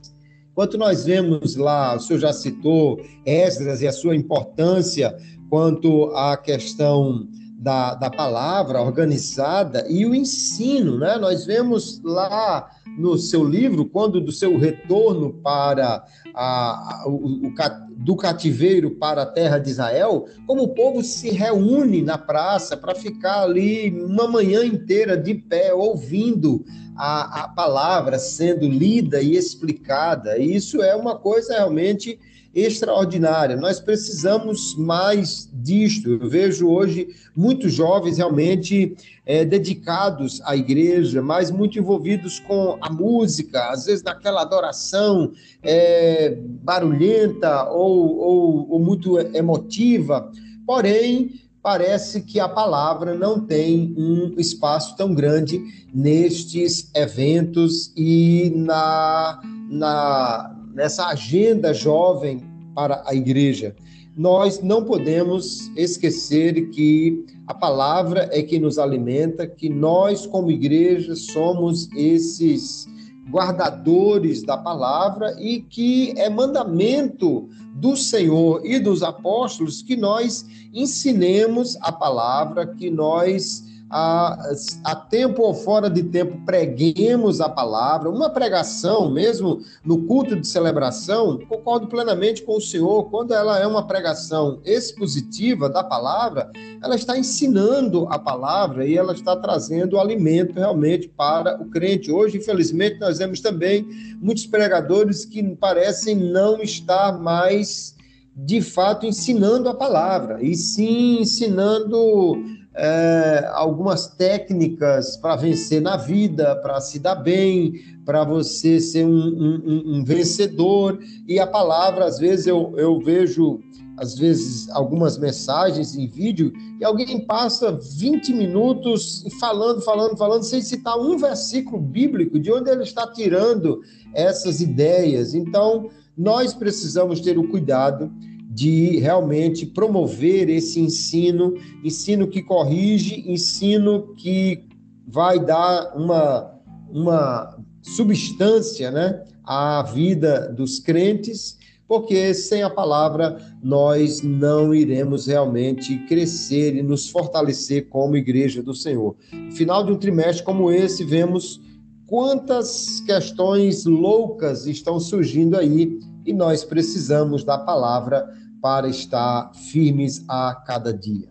Enquanto nós vemos lá, o senhor já citou Esdras e a sua importância quanto à questão da, da palavra organizada e o ensino, né? Nós vemos lá no seu livro, quando do seu retorno para a, o, o, do cativeiro para a terra de Israel, como o povo se reúne na praça para ficar ali uma manhã inteira de pé, ouvindo a, a palavra sendo lida e explicada. E isso é uma coisa realmente extraordinária. Nós precisamos mais disto. Eu vejo hoje muitos jovens realmente é, dedicados à igreja, mas muito envolvidos com a música, às vezes naquela adoração é, barulhenta ou, ou, ou muito emotiva. Porém, parece que a palavra não tem um espaço tão grande nestes eventos e na, na, nessa agenda jovem para a igreja. Nós não podemos esquecer que a palavra é que nos alimenta, que nós, como igreja, somos esses guardadores da palavra e que é mandamento do Senhor e dos apóstolos que nós ensinemos a palavra, que nós a, a tempo ou fora de tempo preguemos a palavra, uma pregação, mesmo no culto de celebração, concordo plenamente com o senhor, quando ela é uma pregação expositiva da palavra, ela está ensinando a palavra e ela está trazendo alimento realmente para o crente. Hoje, infelizmente, nós vemos também muitos pregadores que parecem não estar mais de fato ensinando a palavra, e sim ensinando é, algumas técnicas para vencer na vida, para se dar bem, para você ser um, um, um, vencedor. E a palavra, às vezes, eu, eu vejo, às vezes, algumas mensagens em vídeo e alguém passa 20 minutos falando, falando, falando, sem citar um versículo bíblico de onde ele está tirando essas ideias. Então, nós precisamos ter o cuidado de realmente promover esse ensino, ensino que corrige, ensino que vai dar uma, uma substância né, à vida dos crentes, porque sem a palavra nós não iremos realmente crescer e nos fortalecer como igreja do Senhor. No final de um trimestre como esse, vemos quantas questões loucas estão surgindo aí e nós precisamos da palavra para estar firmes a cada dia.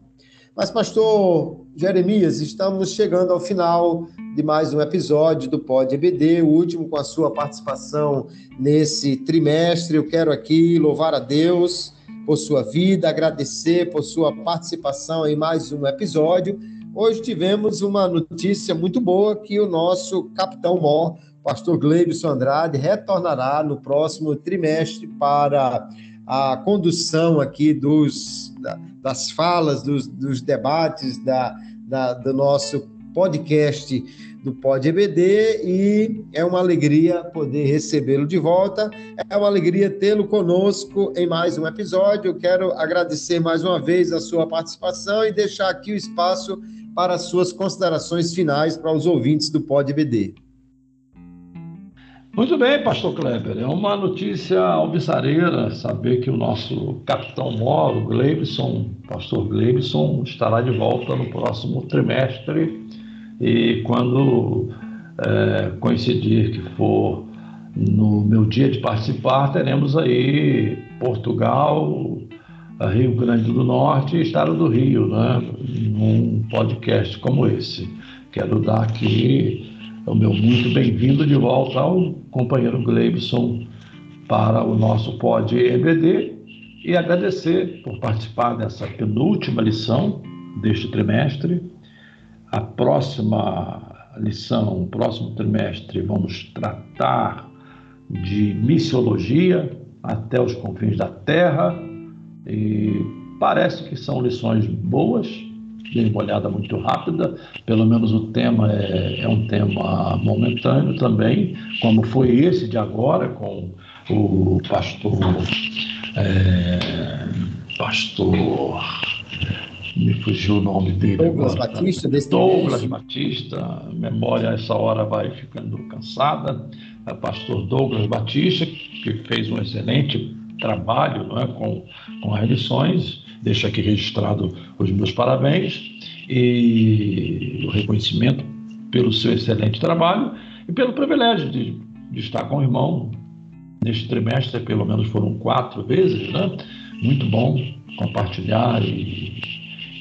Mas, pastor Jeremias, estamos chegando ao final de mais um episódio do Pod EBD, o último com a sua participação nesse trimestre. Eu quero aqui louvar a Deus por sua vida, agradecer por sua participação em mais um episódio. Hoje tivemos uma notícia muito boa que o nosso capitão mor, pastor Gleibson Andrade, retornará no próximo trimestre para a condução aqui dos, das falas, dos, dos debates da, da, do nosso podcast do Pod EBD e é uma alegria poder recebê-lo de volta. É uma alegria tê-lo conosco em mais um episódio. Eu quero agradecer mais uma vez a sua participação e deixar aqui o espaço para as suas considerações finais para os ouvintes do Pod EBD. Muito bem, pastor Kleber. É uma notícia alvissareira saber que o nosso capitão Moro, Gleibson, pastor Gleibson, estará de volta no próximo trimestre e quando é, coincidir que for no meu dia de participar, teremos aí Portugal, Rio Grande do Norte e Estado do Rio, né? num podcast como esse. Quero dar aqui o meu muito bem-vindo de volta ao companheiro Gleibson para o nosso Pod EBD e agradecer por participar dessa penúltima lição deste trimestre. A próxima lição, o próximo trimestre, vamos tratar de missiologia até os confins da Terra e parece que são lições boas. Dei uma olhada muito rápida, pelo menos o tema é, é um tema momentâneo também, como foi esse de agora, com o pastor. É, pastor. Me fugiu o nome dele. Douglas agora, Batista, desse Douglas Batista, memória a essa hora vai ficando cansada. É pastor Douglas Batista, que fez um excelente trabalho não é, com, com as lições. Deixo aqui registrado os meus parabéns e o reconhecimento pelo seu excelente trabalho e pelo privilégio de, de estar com o irmão neste trimestre, pelo menos foram quatro vezes, né? Muito bom compartilhar e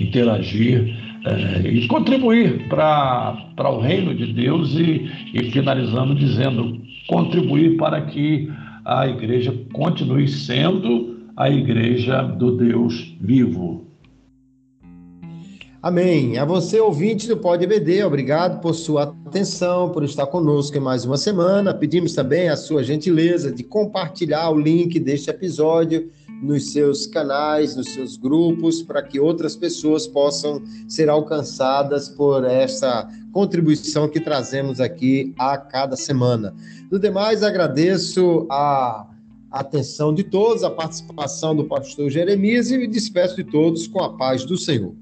interagir é, e contribuir para o reino de Deus e, e finalizando dizendo contribuir para que a igreja continue sendo a igreja do Deus vivo. Amém. A você, ouvinte do Pode EBD, obrigado por sua atenção, por estar conosco em mais uma semana. Pedimos também a sua gentileza de compartilhar o link deste episódio nos seus canais, nos seus grupos, para que outras pessoas possam ser alcançadas por essa contribuição que trazemos aqui a cada semana. No demais, agradeço atenção de todos, a participação do pastor Jeremias e me despeço de todos com a paz do Senhor.